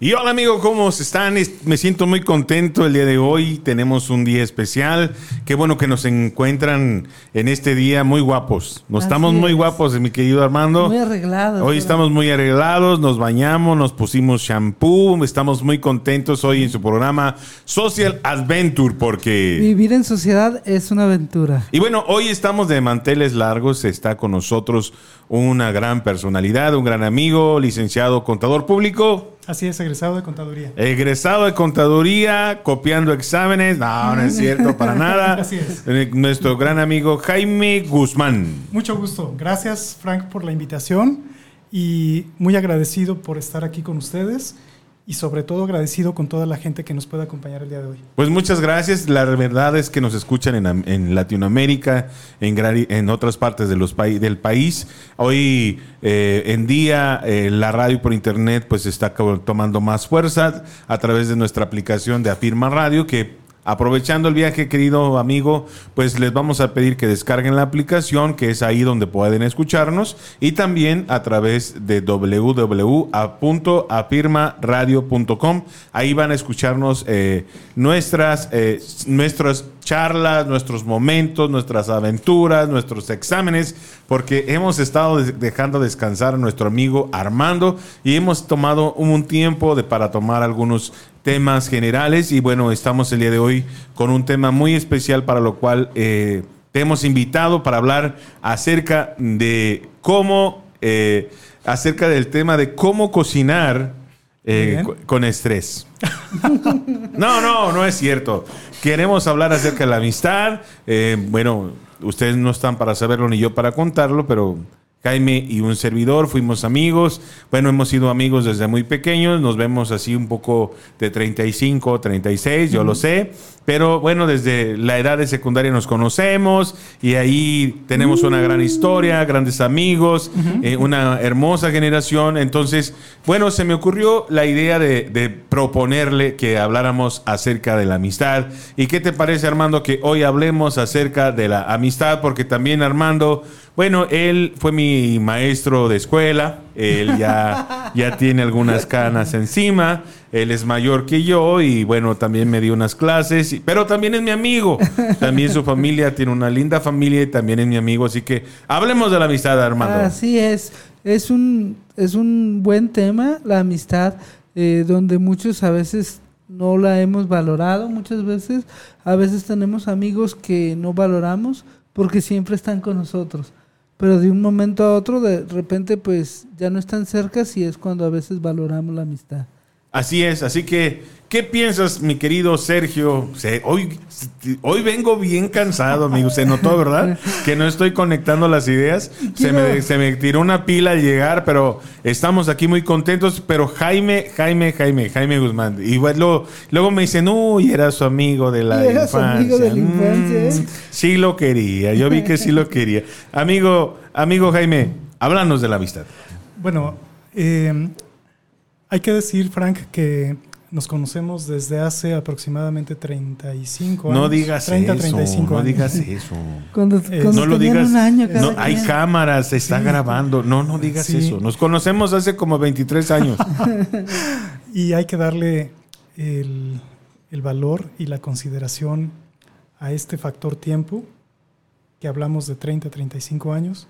Y hola amigo, ¿cómo están? Me siento muy contento el día de hoy. Tenemos un día especial. Qué bueno que nos encuentran en este día muy guapos. Nos estamos muy guapos, mi querido Armando. Muy arreglados. Hoy estamos muy arreglados, nos bañamos, nos pusimos shampoo. Estamos muy contentos hoy en su programa Social Adventure porque... Vivir en sociedad es una aventura. Y bueno, hoy estamos de manteles largos. Está con nosotros una gran personalidad, un gran amigo, licenciado contador público. Así es, egresado de contaduría. Egresado de contaduría, copiando exámenes. No, no es cierto, para nada. Así es. Eh, nuestro gran amigo Jaime Guzmán. Mucho gusto. Gracias, Frank, por la invitación y muy agradecido por estar aquí con ustedes y sobre todo agradecido con toda la gente que nos puede acompañar el día de hoy. Pues muchas gracias. La verdad es que nos escuchan en, Latinoamérica, en, otras partes de los del país. Hoy eh, en día eh, la radio por internet pues está tomando más fuerza a través de nuestra aplicación de Afirma Radio que Aprovechando el viaje, querido amigo, pues les vamos a pedir que descarguen la aplicación, que es ahí donde pueden escucharnos, y también a través de www.afirmaradio.com. Ahí van a escucharnos eh, nuestras, eh, nuestras charlas, nuestros momentos, nuestras aventuras, nuestros exámenes, porque hemos estado dejando descansar a nuestro amigo Armando y hemos tomado un tiempo de, para tomar algunos temas generales y bueno, estamos el día de hoy con un tema muy especial para lo cual eh, te hemos invitado para hablar acerca de cómo, eh, acerca del tema de cómo cocinar eh, con estrés. no, no, no es cierto. Queremos hablar acerca de la amistad. bueno, ustedes no están para saberlo ni yo para contarlo, pero Jaime y un servidor fuimos amigos. Bueno, hemos sido amigos desde muy pequeños. Nos vemos así un poco de 35, 36, yo lo sé. Pero bueno, desde la edad de secundaria nos conocemos y ahí tenemos una gran historia, grandes amigos, eh, una hermosa generación. Entonces, bueno, se me ocurrió la idea de, de, proponerle que habláramos acerca de la amistad. ¿Y qué te parece, Armando, que hoy hablemos acerca de la amistad? Porque también Armando, bueno, él fue mi maestro de escuela, él ya, ya tiene algunas canas encima. Él es mayor que yo y bueno, también me dio unas clases, pero también es mi amigo. También su familia tiene una linda familia y también es mi amigo. Así que hablemos de la amistad, Armando. Así es. Es un, es un buen tema, la amistad, eh, donde muchos a veces no la hemos valorado, muchas veces. A veces tenemos amigos que no valoramos porque siempre están con nosotros pero de un momento a otro de repente pues ya no están cerca y es cuando a veces valoramos la amistad. Así es, así que, ¿qué piensas, mi querido Sergio? hoy, hoy vengo bien cansado, amigo. Se notó, ¿verdad? Que no estoy conectando las ideas. Se me, se me, tiró una pila al llegar, pero estamos aquí muy contentos. Pero Jaime, Jaime, Jaime, Jaime Guzmán. Y luego, luego me dicen, uy, era su amigo de la era infancia. Su amigo de la infancia. Mm, sí lo quería, yo vi que sí lo quería. Amigo, amigo Jaime, háblanos de la amistad. Bueno, eh hay que decir, Frank, que nos conocemos desde hace aproximadamente 35 años. No digas 30, eso. 35 no digas eso. Cuando, no lo digas. Un año no, hay cámaras, se está grabando. No, no digas eso. Nos conocemos hace como 23 años. y hay que darle el, el, valor y la consideración a este factor tiempo, que hablamos de 30, 35 años.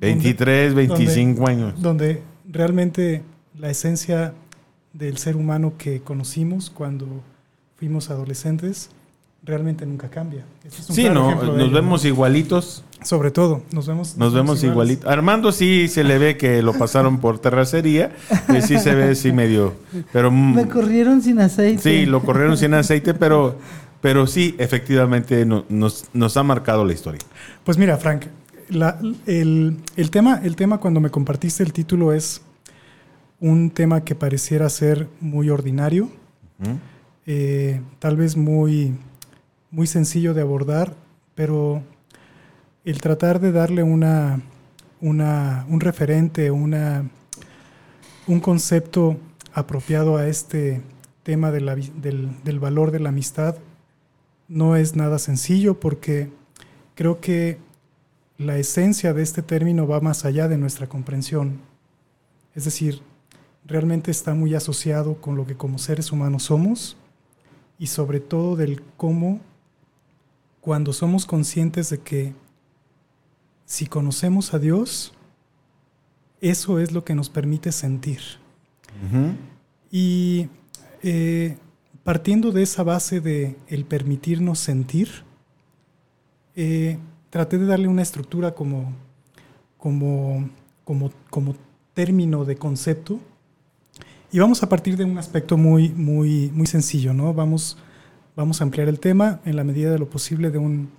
23, 25 años. Donde realmente la esencia del ser humano que conocimos cuando fuimos adolescentes realmente nunca cambia. sí, no, nos vemos igualitos. Sobre todo, nos vemos. Nos, vemos igualitos. Armando sí se le ve que lo pasaron por terracería, y sí se ve así medio, pero me corrieron sin aceite. Sí, lo corrieron sin aceite, pero pero sí, efectivamente nos, nos ha marcado la historia. Pues mira, Frank, el, el, tema, el tema cuando me compartiste el título es un tema que pareciera ser muy ordinario, eh, tal vez muy, muy sencillo de abordar, pero el tratar de darle una, una, un referente, una, un concepto apropiado a este tema del, del valor de la amistad no es nada sencillo porque creo que la esencia de este término va más allá de nuestra comprensión. Es decir, realmente está muy asociado con lo que como seres humanos somos y sobre todo del cómo cuando somos conscientes de que si conocemos a Dios, eso es lo que nos permite sentir. Y eh, partiendo de esa base de el permitirnos sentir, eh, traté de darle una estructura como, como, como, como término de concepto. Y vamos a partir de un aspecto muy, muy, muy sencillo, ¿no? Vamos, vamos a ampliar el tema en la medida de lo posible de un,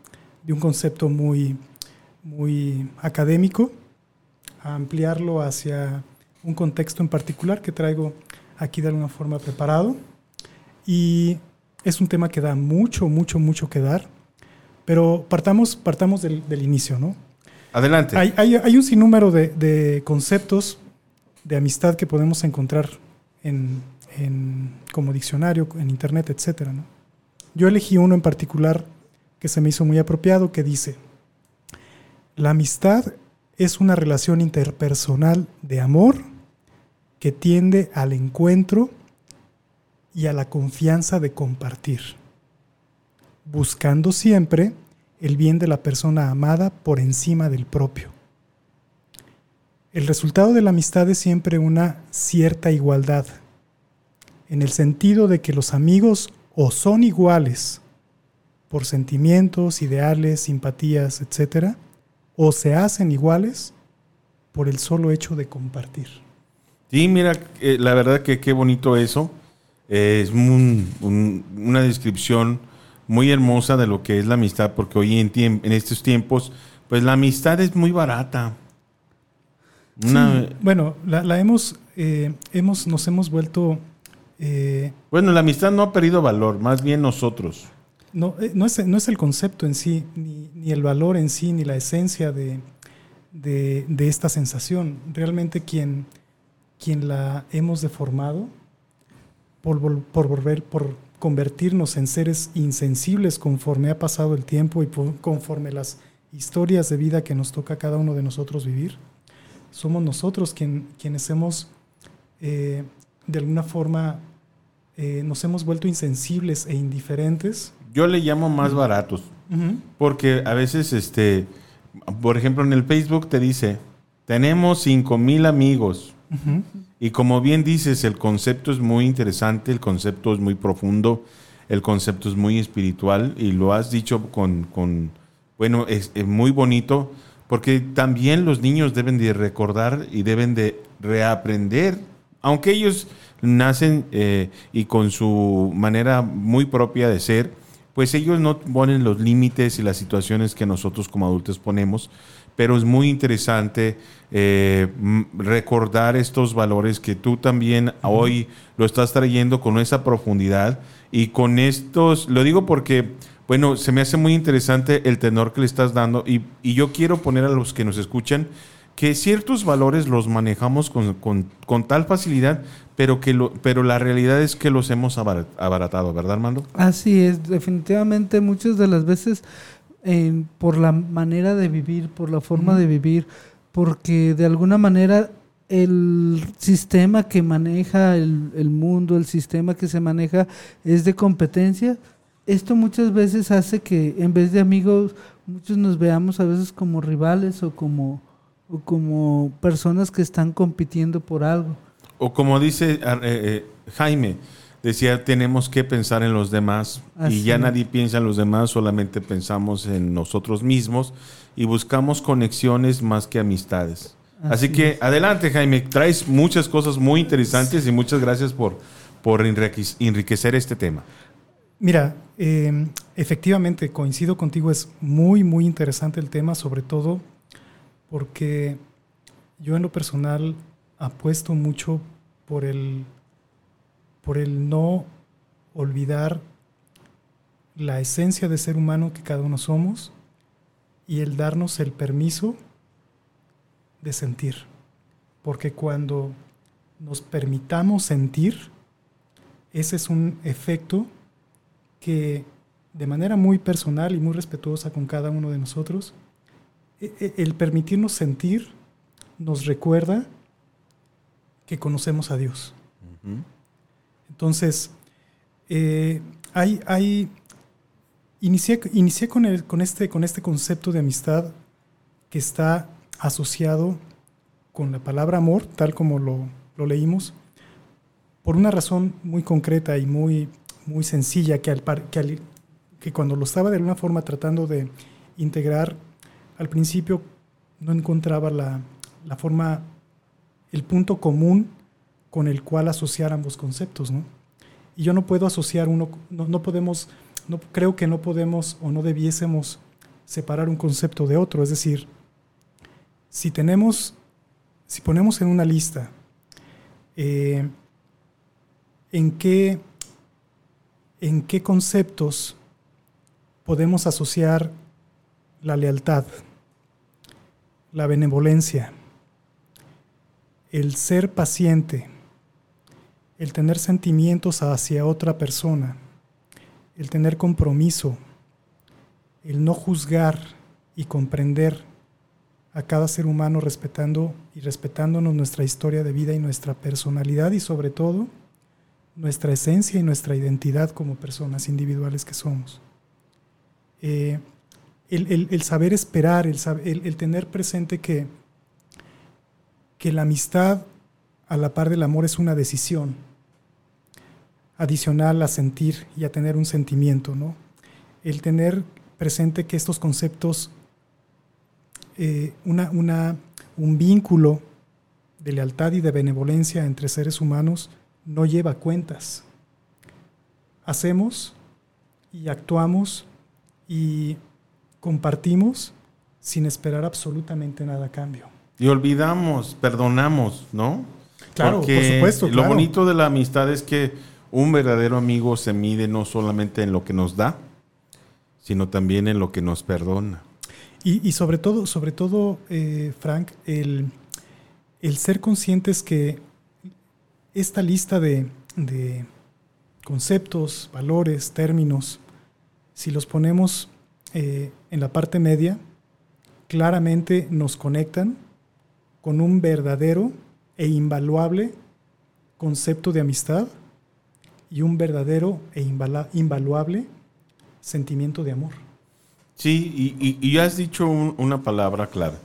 de un concepto muy, muy académico, a ampliarlo hacia un contexto en particular que traigo aquí de alguna forma preparado. Y es un tema que da mucho, mucho, mucho que dar. Pero partamos, partamos del, inicio, ¿no? Adelante. Hay, hay, un sinnúmero de, de, conceptos de amistad que podemos encontrar en, como diccionario, en internet, etc. ¿no? Yo elegí uno en particular que se me hizo muy apropiado que dice, la amistad es una relación interpersonal de amor que tiende al encuentro y a la confianza de compartir, buscando siempre el bien de la persona amada por encima del propio. El resultado de la amistad es siempre una cierta igualdad, en el sentido de que los amigos o son iguales por sentimientos, ideales, simpatías, etc., o se hacen iguales por el solo hecho de compartir. Sí, mira, eh, la verdad que qué bonito eso es una descripción muy hermosa de lo que es la amistad, porque hoy en, en estos tiempos, pues la amistad es muy barata. Bueno, la, hemos, eh, hemos, nos hemos vuelto... Eh, bueno, la amistad no ha perdido valor, más bien nosotros. No, eh, no, es, no es el concepto en sí, ni, ni, el valor en sí, ni la esencia de, de, de esta sensación. Realmente quien, quien la hemos deformado por, por, volver, por convertirnos en seres insensibles conforme ha pasado el tiempo y conforme las historias de vida que nos toca a cada uno de nosotros vivir. Somos nosotros quien, quienes hemos, eh, de alguna forma, eh, nos hemos vuelto insensibles e indiferentes. Yo le llamo más baratos, porque a veces, este, por ejemplo, en el Facebook te dice, tenemos 5 mil amigos. Y como bien dices, el concepto es muy interesante, el concepto es muy profundo, el concepto es muy espiritual y lo has dicho con, bueno, es, muy bonito, porque también los niños deben de recordar y deben de reaprender, aunque ellos nacen eh, y con su manera muy propia de ser, pues ellos no ponen los límites y las situaciones que nosotros como adultos ponemos, pero es muy interesante eh, recordar estos valores que tú también hoy lo estás trayendo con esa profundidad y con estos, lo digo porque, bueno, se me hace muy interesante el tenor que le estás dando y, yo quiero poner a los que nos escuchan que ciertos valores los manejamos con, tal facilidad, pero que lo, pero la realidad es que los hemos abaratado, ¿verdad, Armando? Así es, definitivamente muchas de las veces por la manera de vivir, por la forma de vivir, porque de alguna manera el sistema que maneja el, mundo, el sistema que se maneja es de competencia. Esto muchas veces hace que en vez de amigos, muchos nos veamos a veces como rivales o como, o como personas que están compitiendo por algo. O como dice eh, eh, Jaime, decía, tenemos que pensar en los demás y ya nadie piensa en los demás, solamente pensamos en nosotros mismos y buscamos conexiones más que amistades. Así, que adelante Jaime, traes muchas cosas muy interesantes y muchas gracias por, por enriquecer este tema. Mira, em, efectivamente coincido contigo, es muy, muy interesante el tema, sobre todo porque yo en lo personal apuesto mucho por el por el no olvidar la esencia de ser humano que cada uno somos y el darnos el permiso de sentir. Porque cuando nos permitamos sentir, ese es un efecto que de manera muy personal y muy respetuosa con cada uno de nosotros, e, e, el permitirnos sentir nos recuerda que conocemos a Dios. Entonces, eh, hay, hay, inicié, inicié con, el, con, este, con este concepto de amistad que está asociado con la palabra amor, tal como lo, lo leímos, por una razón muy concreta y muy, muy sencilla que, al, que, que cuando lo estaba de alguna forma tratando de integrar, al principio no encontraba la, la forma, el punto común con el cual asociar ambos conceptos, ¿no? Y yo no puedo asociar uno, no, no podemos, no, creo que no podemos o no debiésemos separar un concepto de otro. Es decir, si tenemos, si ponemos en una lista eh, en qué, en qué conceptos podemos asociar la lealtad, la benevolencia, el ser paciente, el tener sentimientos hacia otra persona, el tener compromiso, el no juzgar y comprender a cada ser humano respetando y respetándonos nuestra historia de vida y nuestra personalidad y sobre todo nuestra esencia y nuestra identidad como personas individuales que somos. Eh, el, saber esperar, el, el, tener presente que, que la amistad a la par del amor es una decisión adicional a sentir y a tener un sentimiento, ¿no? El tener presente que estos conceptos, eh, una, una, un vínculo de lealtad y de benevolencia entre seres humanos no lleva cuentas. Hacemos y actuamos y compartimos sin esperar absolutamente nada a cambio. Y olvidamos, perdonamos, ¿no? Claro, por supuesto. Lo bonito de la amistad es que un verdadero amigo se mide no solamente en lo que nos da, sino también en lo que nos perdona. Y, sobre todo, sobre todo eh, Frank, el, el, ser conscientes que esta lista de, de conceptos, valores, términos, si los ponemos eh, en la parte media, claramente nos conectan con un verdadero e invaluable concepto de amistad y un verdadero e invaluable sentimiento de amor. Sí, y, has dicho una palabra clara.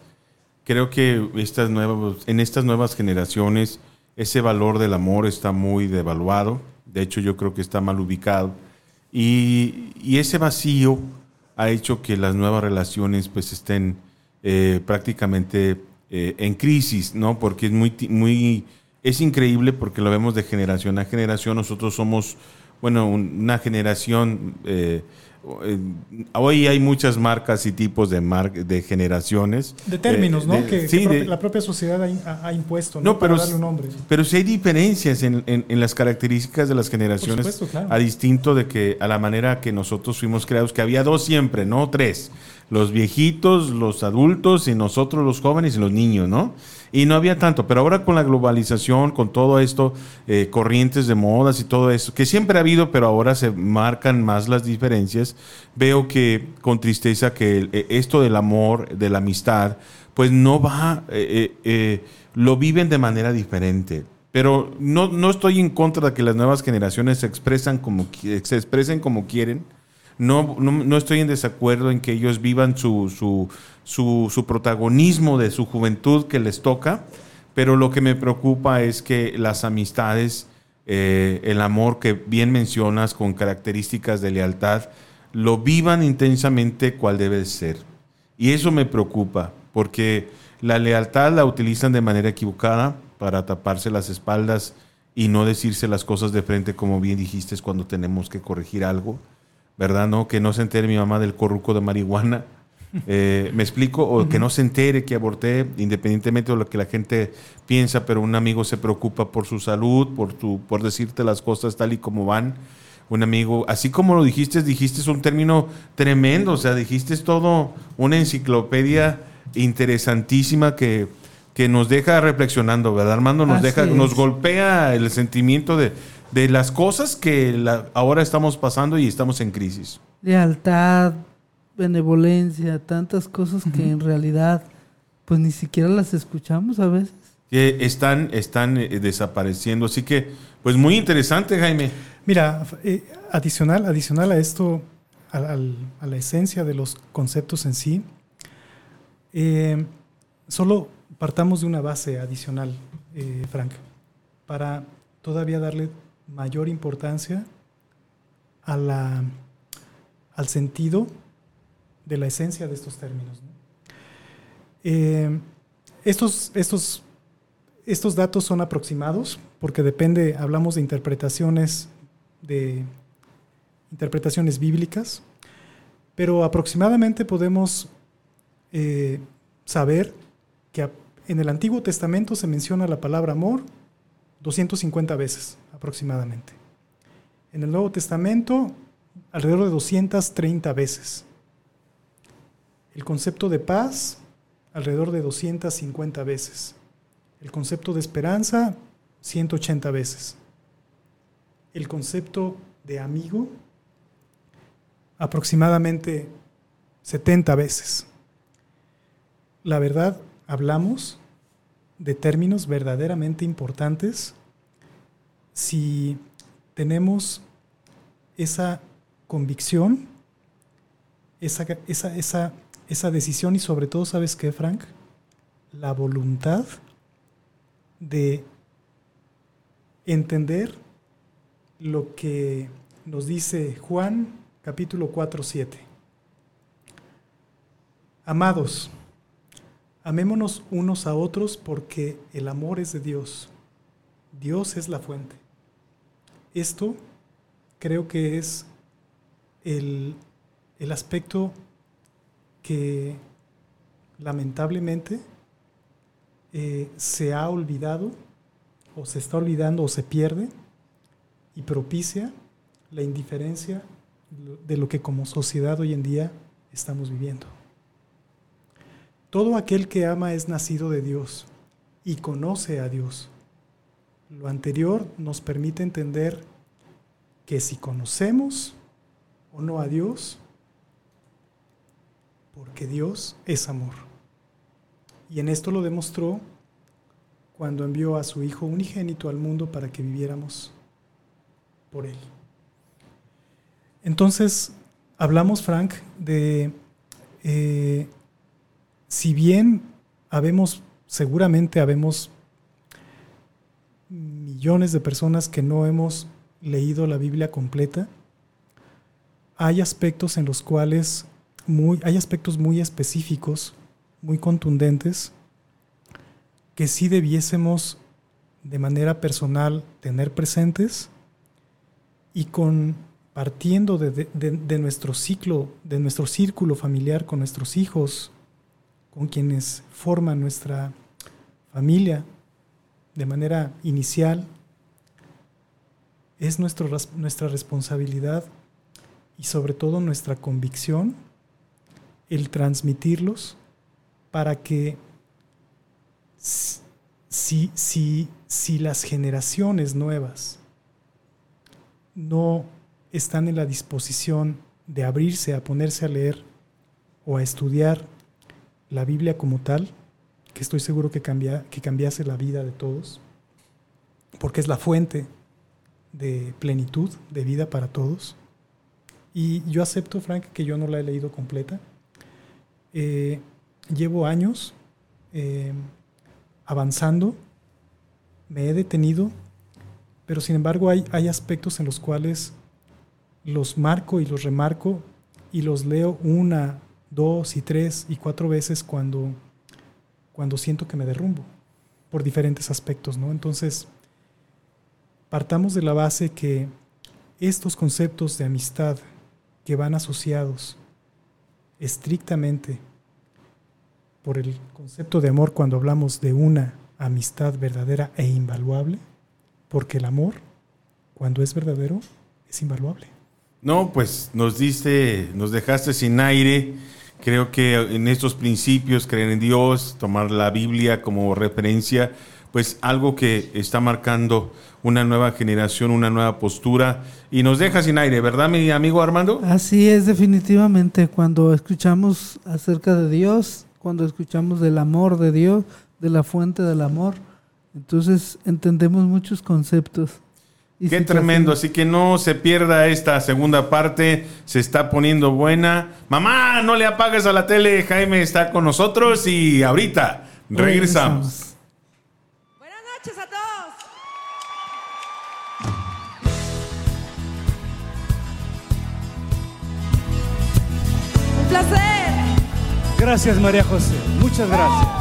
Creo que estas nuevas, en estas nuevas generaciones ese valor del amor está muy devaluado. De hecho, yo creo que está mal ubicado. Y, ese vacío ha hecho que las nuevas relaciones pues estén eh, prácticamente eh, en crisis, ¿no? Porque es muy, muy es increíble porque lo vemos de generación a generación. Nosotros somos, bueno, una generación... Eh, hoy hay muchas marcas y tipos de de generaciones. De términos, ¿no? que, sí, la propia sociedad ha, impuesto, ¿no? Pero, darle un nombre. Pero sí hay diferencias en, las características de las generaciones, a distinto de que a la manera que nosotros fuimos creados, que había dos siempre, no tres. Los viejitos, los adultos y nosotros los jóvenes y los niños, ¿no? Y no había tanto, pero ahora con la globalización, con todo esto, eh, corrientes de modas y todo eso, que siempre ha habido, pero ahora se marcan más las diferencias, veo que con tristeza que eh, esto del amor, de la amistad, pues no va, eh, lo viven de manera diferente. Pero no, no estoy en contra de que las nuevas generaciones se, expresan como, se expresen como quieren. No, no, no, estoy en desacuerdo en que ellos vivan su, su, su, protagonismo de su juventud que les toca, pero lo que me preocupa es que las amistades, eh, el amor que bien mencionas con características de lealtad, lo vivan intensamente cual debe ser. Y eso me preocupa, porque la lealtad la utilizan de manera equivocada para taparse las espaldas y no decirse las cosas de frente, como bien dijiste, cuando tenemos que corregir algo, ¿verdad? No, que no se entere mi mamá del corruco de marihuana eh, ¿Me explico? O que no se entere que aborté, independientemente de lo que la gente piensa, pero un amigo se preocupa por su salud, por, tu, por decirte las cosas tal y como van. Un amigo, así como lo dijiste, dijiste un término tremendo, o sea, dijiste todo una enciclopedia interesantísima que, que nos deja reflexionando, ¿verdad, Armando? Nos, deja, nos golpea el sentimiento de, de las cosas que ahora estamos pasando y estamos en crisis. Lealtad, benevolencia, tantas cosas que en realidad pues ni siquiera las escuchamos a veces. que están, están eh, desapareciendo. Así que, pues muy interesante, Jaime. Mira, eh, adicional, adicional a esto, a, a la esencia de los conceptos en sí, eh, solo partamos de una base adicional, eh, Frank, para todavía darle mayor importancia a la, al sentido de la esencia de estos términos. Eh, estos, estos, estos datos son aproximados porque depende, hablamos de interpretaciones de interpretaciones bíblicas, pero aproximadamente podemos eh, saber que en el Antiguo Testamento se menciona la palabra amor 250 veces aproximadamente. En el Nuevo Testamento alrededor de 230 veces. El concepto de paz alrededor de 250 veces. El concepto de esperanza 180 veces. El concepto de amigo aproximadamente 70 veces. La verdad, hablamos de términos verdaderamente importantes si tenemos esa convicción, esa, esa, esa, esa decisión y sobre todo, ¿sabes qué, Frank? La voluntad de entender lo que nos dice Juan capítulo 4, 7. Amados, Amémonos unos a otros porque el amor es de Dios. Dios es la fuente. Esto creo que es el, el aspecto que lamentablemente eh, se ha olvidado o se está olvidando o se pierde y propicia la indiferencia de lo que como sociedad hoy en día estamos viviendo. Todo aquel que ama es nacido de Dios y conoce a Dios. Lo anterior nos permite entender que si conocemos o no a Dios, porque Dios es amor. Y en esto lo demostró cuando envió a su Hijo unigénito al mundo para que viviéramos por Él. Entonces, hablamos, Frank, de eh, si bien habemos, seguramente habemos millones de personas que no hemos leído la Biblia completa, hay aspectos en los cuales muy, hay aspectos muy específicos, muy contundentes, que sí debiésemos de manera personal tener presentes y con partiendo de, de nuestro ciclo, de nuestro círculo familiar con nuestros hijos, con quienes forman nuestra familia de manera inicial, es nuestra responsabilidad y sobre todo nuestra convicción el transmitirlos para que si, si, si las generaciones nuevas no están en la disposición de abrirse a ponerse a leer o a estudiar la Biblia como tal, estoy seguro que, cambia, que cambiase la vida de todos, porque es la fuente de plenitud, de vida para todos. Y yo acepto, Frank, que yo no la he leído completa. Eh, llevo años eh, avanzando, me he detenido, pero sin embargo hay, hay aspectos en los cuales los marco y los remarco y los leo una, dos y tres y cuatro veces cuando, cuando siento que me derrumbo por diferentes aspectos, ¿no? Entonces, partamos de la base que estos conceptos de amistad que van asociados estrictamente por el concepto de amor cuando hablamos de una amistad verdadera e invaluable, porque el amor, cuando es verdadero, es invaluable. No, pues nos diste, nos dejaste sin aire Creo que en estos principios, creer en Dios, tomar la Biblia como referencia, pues algo que está marcando una nueva generación, una nueva postura y nos deja sin aire, ¿verdad, mi amigo Armando? Así es, definitivamente. Cuando escuchamos acerca de Dios, cuando escuchamos del amor de Dios, de la fuente del amor, Entonces entendemos muchos conceptos. Qué tremendo, así que no se pierda esta segunda parte, se está poniendo buena. Mamá, no le apagues a la tele, Jaime está con nosotros y ahorita regresamos. Buenas noches a todos. Un placer. Gracias María José, muchas gracias.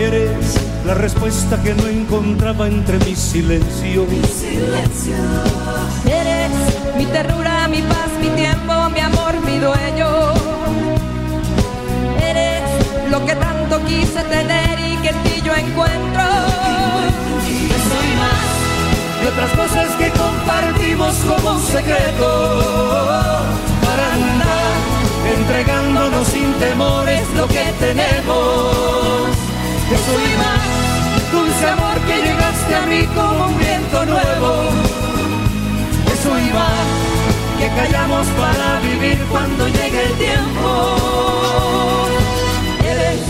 Eres la respuesta que no encontraba entre mi silencio. Eres mi ternura, mi paz, mi tiempo, mi amor, mi dueño. Eres lo que tanto quise tener y que en ti yo encuentro. Y más, y otras cosas que compartimos como un secreto. Para andar entregándonos sin temores lo que tenemos. Eso y más, dulce amor que llegaste a mí como un viento nuevo. Eso y más, que callamos para vivir cuando llegue el tiempo. Eres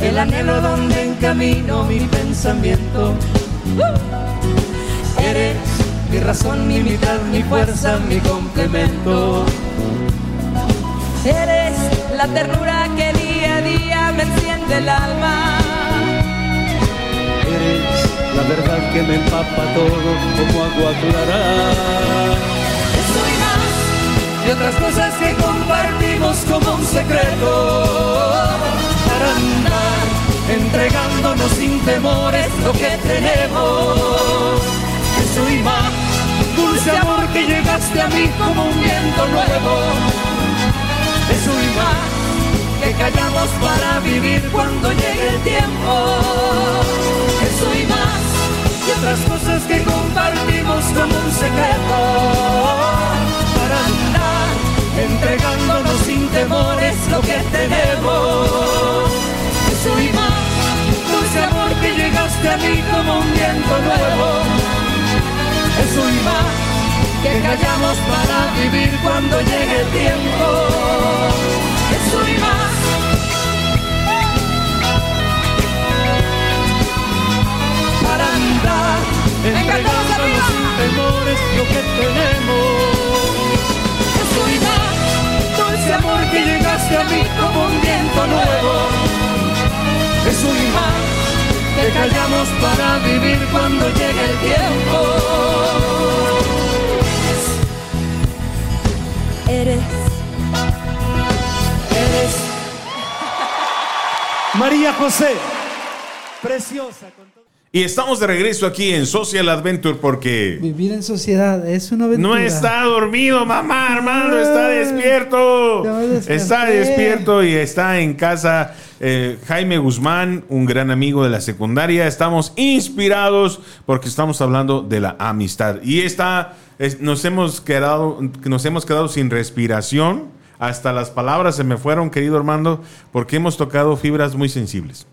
el anhelo donde encamino mi pensamiento. Eres mi razón, mi mitad, mi fuerza, mi complemento. Eres la ternura que día a día me enciende el alma. La verdad que me empapa todo como agua clara. Eso y más, Y otras cosas que compartimos como un secreto. Para andar entregándonos sin temores lo que tenemos. Eso y más, dulce amor que llegaste a mí como un viento nuevo. Eso y más, que callamos para vivir cuando llegue el tiempo. Eso y más, y otras cosas que compartimos como un secreto. Para andar entregándonos sin temores lo que tenemos. Eso y más, dulce amor que llegaste a mí como un viento nuevo. Eso y más, que callamos para vivir cuando llegue el tiempo. Eso y más. Andar entregándonos sin temores lo que tenemos. Eso y más, dulce amor que llegaste a mí como un viento nuevo. Eso y más, que callamos para vivir cuando llegue el tiempo. eres, Eres María José, preciosa. Y estamos de regreso aquí en Social Adventure porque Vivir en sociedad es una aventura. no está dormido, mamá, Armando, está despierto. Está despierto y está en casa eh, Jaime Guzmán, un gran amigo de la secundaria. Estamos inspirados porque estamos hablando de la amistad. Y esta, es- nos, hemos quedado, nos hemos quedado sin respiración. Hasta las palabras se me fueron, querido Armando, porque hemos tocado fibras muy sensibles.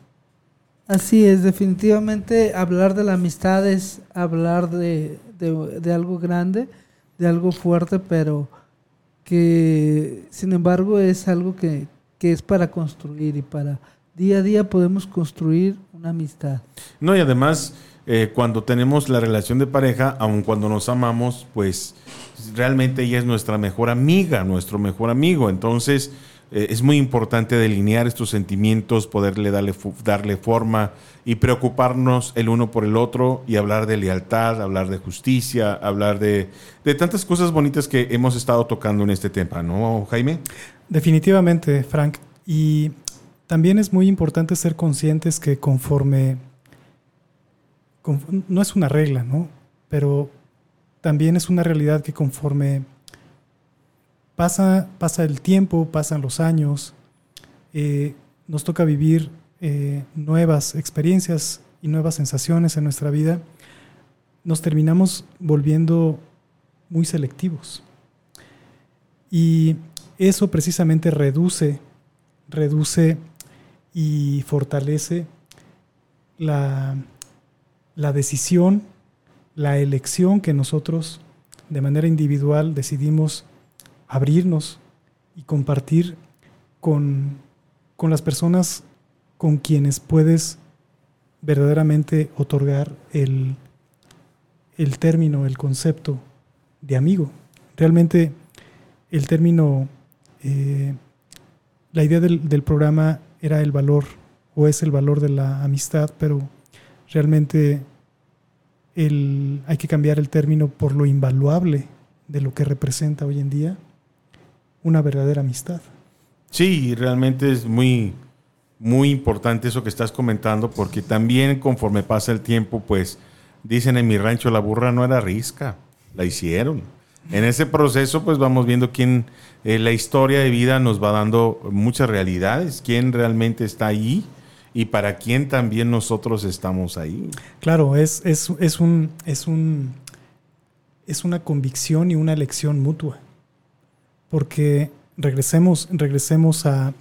Así es, definitivamente hablar de la amistad es hablar de, de- de algo grande, de algo fuerte, pero que sin embargo es algo que, que es para construir y para día a día podemos construir una amistad. No, y además, eh, cuando tenemos la relación de pareja, aun cuando nos amamos, pues realmente ella es nuestra mejor amiga, nuestro mejor amigo. Entonces, eh, es muy importante delinear estos sentimientos, poderle darle, darle forma y preocuparnos el uno por el otro y hablar de lealtad, hablar de justicia, hablar de, de tantas cosas bonitas que hemos estado tocando en este tema, ¿no, Jaime? Definitivamente, Frank. Y también es muy importante ser conscientes que conforme, conf- no es una regla, ¿no? Pero también es una realidad que conforme pasa, pasa el tiempo, pasan los años, eh, nos toca vivir eh, nuevas experiencias y nuevas sensaciones en nuestra vida, nos terminamos volviendo muy selectivos. Y eso precisamente reduce, reduce y fortalece la, la decisión, la elección que nosotros de manera individual decidimos abrirnos y compartir con, con las personas con quienes puedes verdaderamente otorgar el, el término, el concepto de amigo. Realmente el término, eh, la idea del, del, programa era el valor o es el valor de la amistad, pero realmente el, hay que cambiar el término por lo invaluable de lo que representa hoy en día una verdadera amistad. Sí, realmente es muy, muy importante eso que estás comentando, porque también conforme pasa el tiempo, pues dicen en mi rancho, la burra no era risca, la hicieron. En ese proceso, pues vamos viendo quién, eh, la historia de vida nos va dando muchas realidades, quién realmente está ahí y para quién también nosotros estamos ahí. Claro, es, es, es, un, es, un, es una convicción y una elección mutua porque regresemos, regresemos a,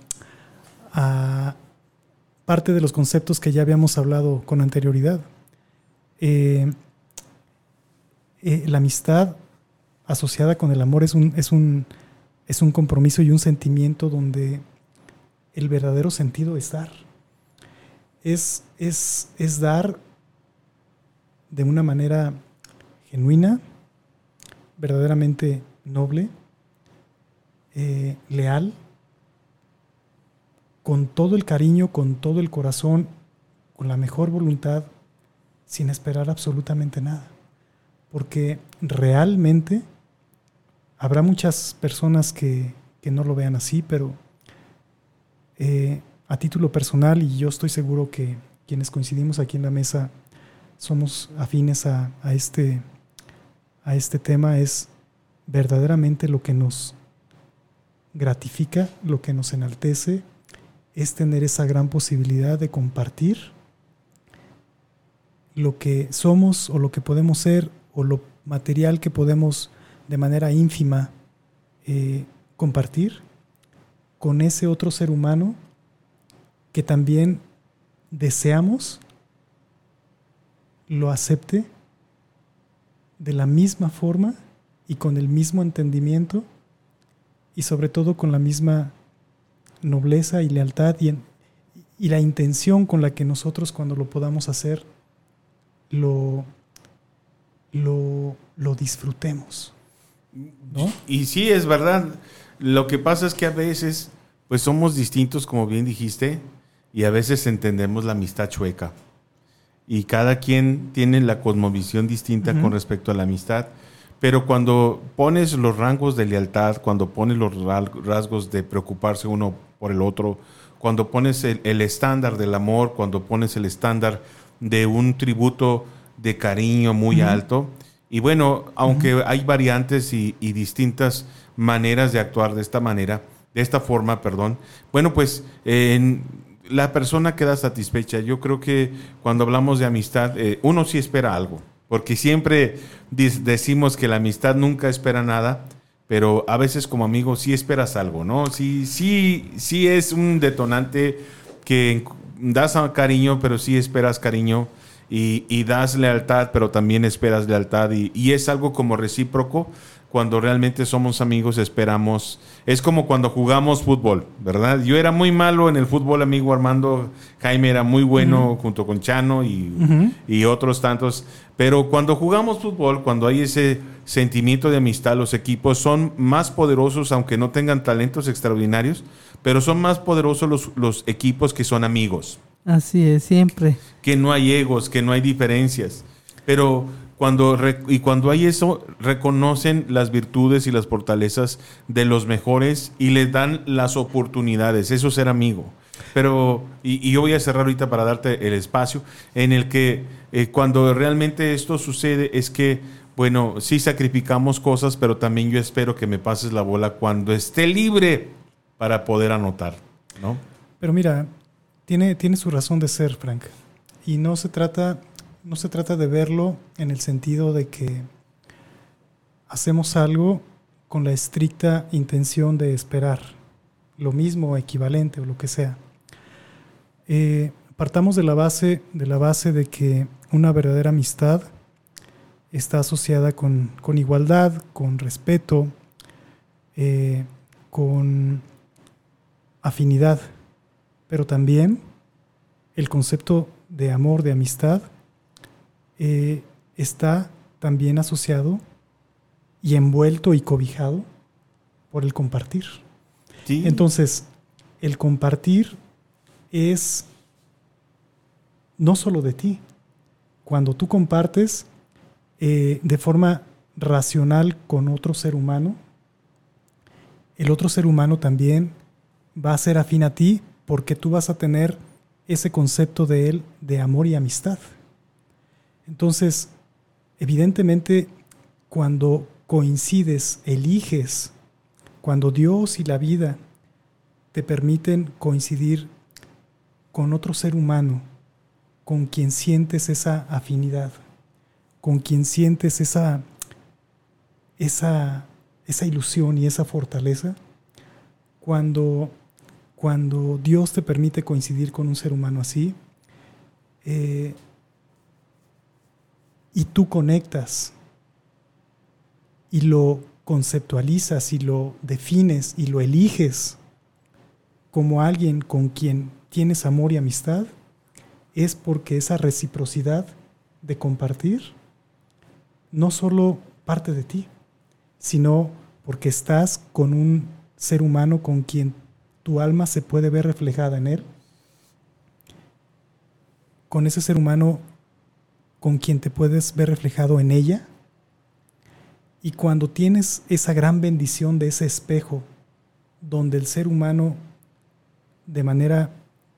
parte de los conceptos que ya habíamos hablado con anterioridad. Eh, eh, la amistad asociada con el amor es un, es, un, es un compromiso y un sentimiento donde el verdadero sentido es dar. Es, es, es dar de una manera genuina, verdaderamente noble, eh, leal, con todo el cariño, con todo el corazón, con la mejor voluntad, sin esperar absolutamente nada. Porque realmente habrá muchas personas que, no lo vean así, pero eh, a título personal, y yo estoy seguro que quienes coincidimos aquí en la mesa somos afines a, a este, a este tema, es verdaderamente lo que nos gratifica, lo que nos enaltece, es tener esa gran posibilidad de compartir lo que somos o lo que podemos ser o lo material que podemos de manera ínfima eh, compartir con ese otro ser humano que también deseamos lo acepte de la misma forma y con el mismo entendimiento y sobre todo con la misma nobleza y lealtad y, y la intención con la que nosotros cuando lo podamos hacer lo, lo, lo disfrutemos. ¿no? Y sí, es verdad. Lo que pasa es que a veces, pues somos distintos, como bien dijiste, y a veces entendemos la amistad chueca. Y cada quien tiene la cosmovisión distinta con respecto a la amistad. Pero cuando pones los rangos de lealtad, cuando pones los rasgos de preocuparse uno por el otro, cuando pones el, estándar del amor, cuando pones el estándar de un tributo de cariño muy alto, y bueno, aunque hay variantes y, distintas maneras de actuar de esta manera, de esta forma, perdón, bueno, pues la persona queda satisfecha. Yo creo que cuando hablamos de amistad, eh, uno sí espera algo. Porque siempre decimos que la amistad nunca espera nada, pero a veces como amigo sí esperas algo, ¿no? Sí, sí, sí es un detonante que das cariño, pero sí esperas cariño. Y, das lealtad, pero también esperas lealtad. y es algo como recíproco cuando realmente somos amigos esperamos. Es como cuando jugamos fútbol, ¿verdad? Yo era muy malo en el fútbol, amigo Armando. Jaime era muy bueno junto con Chano y, y, otros tantos. Pero cuando jugamos fútbol, cuando hay ese sentimiento de amistad, los equipos son más poderosos, aunque no tengan talentos extraordinarios, pero son más poderosos los, los equipos que son amigos. Así es, siempre. Que no hay egos, que no hay diferencias. Pero cuando, y cuando hay eso, reconocen las virtudes y las fortalezas de los mejores y les dan las oportunidades. Eso es ser amigo. Pero, y, yo voy a cerrar ahorita para darte el espacio, en el que eh, cuando realmente esto sucede es que bueno, sí sacrificamos cosas, pero también yo espero que me pases la bola cuando esté libre para poder anotar, ¿no? Pero mira, tiene, tiene su razón de ser, Frank. Y no se trata, no se trata de verlo en el sentido de que hacemos algo con la estricta intención de esperar lo mismo, equivalente o lo que sea. Eh, partamos de la base de la base de que una verdadera amistad está asociada con, con igualdad, con respeto, eh, con afinidad, pero también el concepto de amor, de amistad, eh, está también asociado y envuelto y cobijado por el compartir. Sí. Entonces, el compartir es no solo de ti. Cuando tú compartes eh, de forma racional con otro ser humano, el otro ser humano también va a ser afín a ti porque tú vas a tener ese concepto de él de amor y amistad. Entonces, evidentemente, cuando coincides, eliges, cuando Dios y la vida te permiten coincidir con otro ser humano, con quien sientes esa afinidad, con quien sientes esa, esa, esa ilusión y esa fortaleza, cuando, cuando Dios te permite coincidir con un ser humano así, eh, y tú conectas y lo conceptualizas y lo defines y lo eliges como alguien con quien tienes amor y amistad, es porque esa reciprocidad de compartir no solo parte de ti, sino porque estás con un ser humano con quien tu alma se puede ver reflejada en él, con ese ser humano con quien te puedes ver reflejado en ella, y cuando tienes esa gran bendición de ese espejo, donde el ser humano de manera,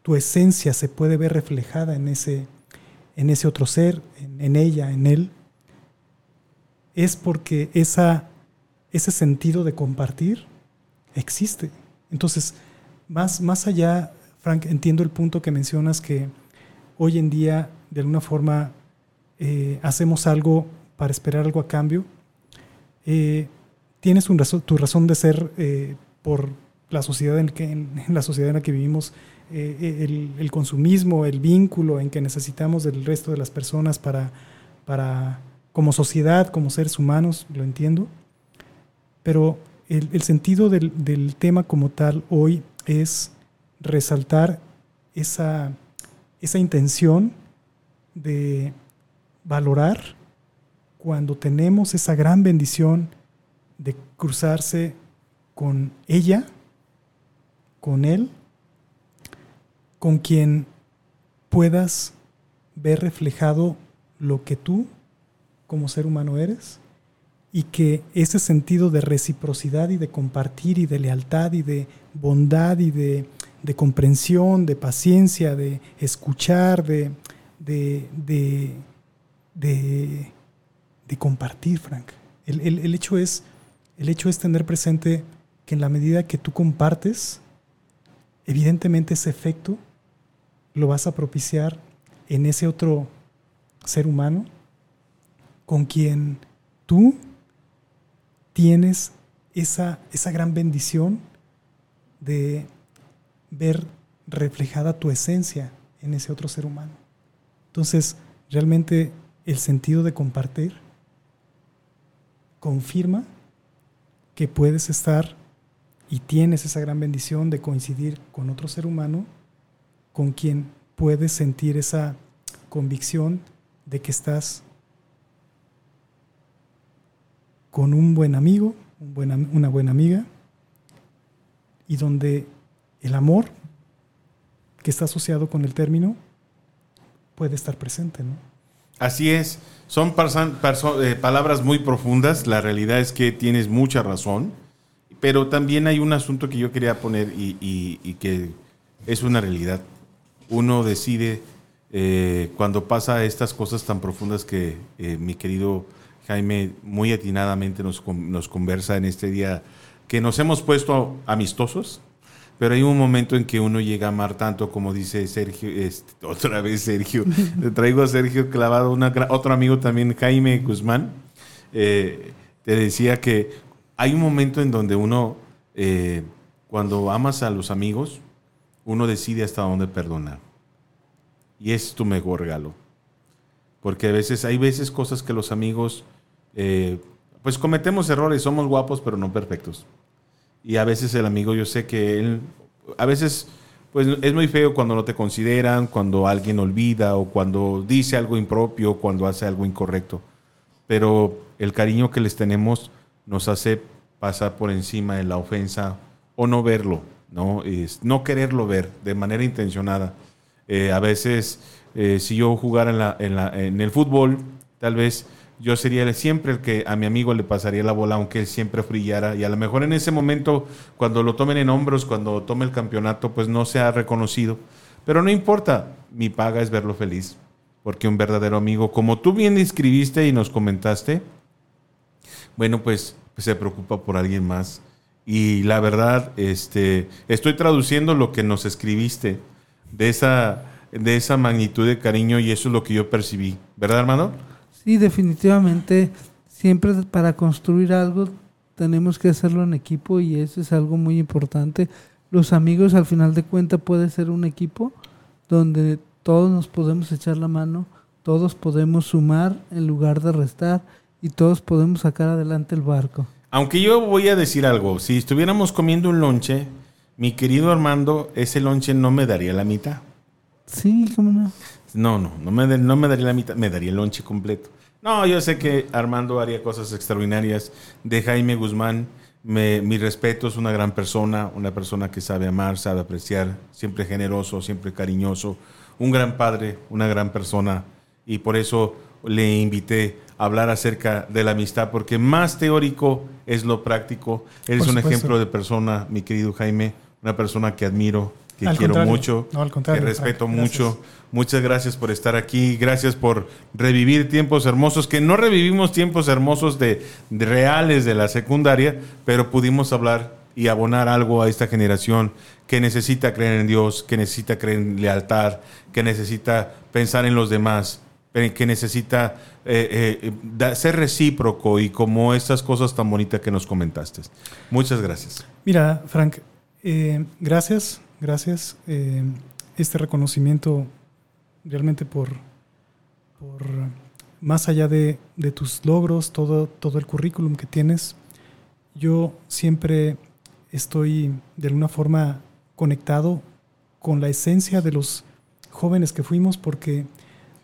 tu esencia se puede ver reflejada en ese, en ese otro ser, en, ella, en él, es porque esa, ese sentido de compartir existe. Entonces, más, más allá, Frank, entiendo el punto que mencionas que hoy en día, de alguna forma, eh, hacemos algo para esperar algo a cambio. Eh, tienes tu razón de ser eh, por la sociedad en, que, en, la sociedad en la que vivimos, el, el, consumismo, el vínculo en que necesitamos del resto de las personas para, para como sociedad, como seres humanos, lo entiendo. Pero el, el sentido del, del, tema como tal hoy es resaltar esa, esa intención de valorar cuando tenemos esa gran bendición de cruzarse con ella, con él, con quien puedas ver reflejado lo que tú como ser humano eres y que ese sentido de reciprocidad y de compartir y de lealtad y de bondad y de, de comprensión, de paciencia, de escuchar, de, de, de, de, de compartir, Frank. El, el, el, hecho es, el hecho es tener presente que en la medida que tú compartes, evidentemente ese efecto lo vas a propiciar en ese otro ser humano con quien tú tienes esa, esa gran bendición de ver reflejada tu esencia en ese otro ser humano. Entonces, realmente el sentido de compartir confirma que puedes estar y tienes esa gran bendición de coincidir con otro ser humano con quien puedes sentir esa convicción de que estás con un buen amigo, una buena amiga, y donde el amor que está asociado con el término puede estar presente, ¿no? Así es, son eh, palabras muy profundas, la realidad es que tienes mucha razón, pero también hay un asunto que yo quería poner y, que es una realidad. Uno decide eh, cuando pasa estas cosas tan profundas que eh, mi querido Jaime muy atinadamente nos, nos conversa en este día que nos hemos puesto amistosos, pero hay un momento en que uno llega a amar tanto, como dice Sergio, este, otra vez Sergio, le traigo a Sergio Clavado, una otro amigo también, Jaime Guzmán, eh, te decía que hay un momento en donde uno, eh, cuando amas a los amigos, uno decide hasta dónde perdonar. Y es tu mejor regalo. Porque a veces, hay veces cosas que los amigos, eh, pues cometemos errores, somos guapos pero no perfectos. Y a veces el amigo, yo sé que él, a veces, pues es muy feo cuando no te consideran, cuando alguien olvida o cuando dice algo impropio, cuando hace algo incorrecto. Pero el cariño que les tenemos nos hace pasar por encima de la ofensa o no verlo, no, es, no quererlo ver de manera intencionada. Eh, a veces, eh, si yo jugara en, la- en la- en el fútbol, tal vez yo sería siempre el que a mi amigo le pasaría la bola, aunque él siempre brillara. Y a lo mejor en ese momento, cuando lo tomen en hombros, cuando tome el campeonato, pues no sea reconocido. Pero no importa, mi paga es verlo feliz. Porque un verdadero amigo, como tú bien escribiste y nos comentaste, bueno, pues, pues se preocupa por alguien más. Y la verdad, este, estoy traduciendo lo que nos escribiste de esa, de esa magnitud de cariño y eso es lo que yo percibí. ¿Verdad, hermano? Sí, definitivamente, siempre para construir algo tenemos que hacerlo en equipo y eso es algo muy importante. Los amigos al final de cuentas puede ser un equipo donde todos nos podemos echar la mano, todos podemos sumar en lugar de restar y todos podemos sacar adelante el barco. Aunque yo voy a decir algo, si estuviéramos comiendo un lonche, mi querido Armando, ese lonche no me daría la mitad. Sí, cómo no. No, no, no me, no me daría la mitad, me daría el lonche completo. No, yo sé que Armando haría cosas extraordinarias. De Jaime Guzmán, me, mi respeto, es una gran persona, una persona que sabe amar, sabe apreciar, siempre generoso, siempre cariñoso, un gran padre, una gran persona. Y por eso le invité a hablar acerca de la amistad, porque más teórico es lo práctico. Eres un ejemplo de persona, mi querido Jaime, una persona que admiro, que Al quiero mucho, No, al que respeto Gracias. mucho. Muchas gracias por estar aquí, gracias por revivir tiempos hermosos, que no revivimos tiempos hermosos de, de reales de la secundaria, pero pudimos hablar y abonar algo a esta generación que necesita creer en Dios, que necesita creer en lealtad, que necesita pensar en los demás, eh, que necesita eh, eh, ser recíproco y como estas cosas tan bonitas que nos comentaste. Muchas gracias. Mira, Frank, eh, gracias, gracias. eh, este reconocimiento realmente por, por más allá de, de tus logros, todo, todo el currículum que tienes, yo siempre estoy de alguna forma conectado con la esencia de los jóvenes que fuimos porque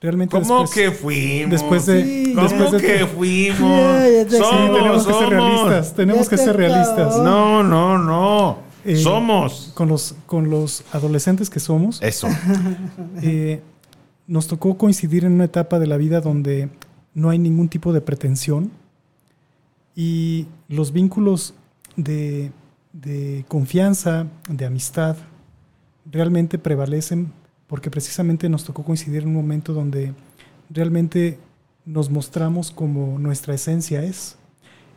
realmente ¿Cómo después- que fuimos? después de, Sí, ¿Cómo después de que fuimos? Te- Sí, somos, tenemos que ser somos. realistas, tenemos que ser realistas. No, no, no. Eh, somos. Con los, con los adolescentes que somos, Eso. eh, nos tocó coincidir en una etapa de la vida donde no hay ningún tipo de pretensión y los vínculos de, de confianza, de amistad, realmente prevalecen porque precisamente nos tocó coincidir en un momento donde realmente nos mostramos como nuestra esencia es.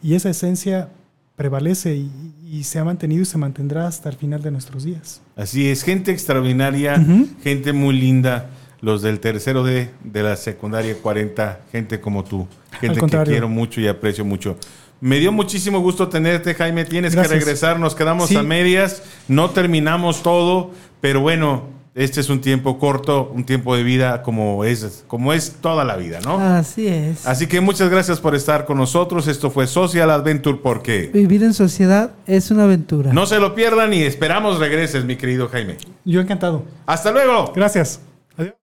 Y esa esencia prevalece y, y se ha mantenido y se mantendrá hasta el final de nuestros días. Así es, gente extraordinaria, gente muy linda. Los del tercero D de la secundaria 40, gente como tú, gente que quiero mucho y aprecio mucho. Me dio muchísimo gusto tenerte, Jaime. Tienes Gracias. que regresar, nos quedamos Sí. a medias, no terminamos todo, pero bueno, este es un tiempo corto, un tiempo de vida como es, como es toda la vida, ¿no? Así es. Así que muchas gracias por estar con nosotros. Esto fue Social Adventure porque Vivir en sociedad es una aventura. no se lo pierdan y esperamos regreses, mi querido Jaime. Yo encantado. Hasta luego. Gracias. Adiós.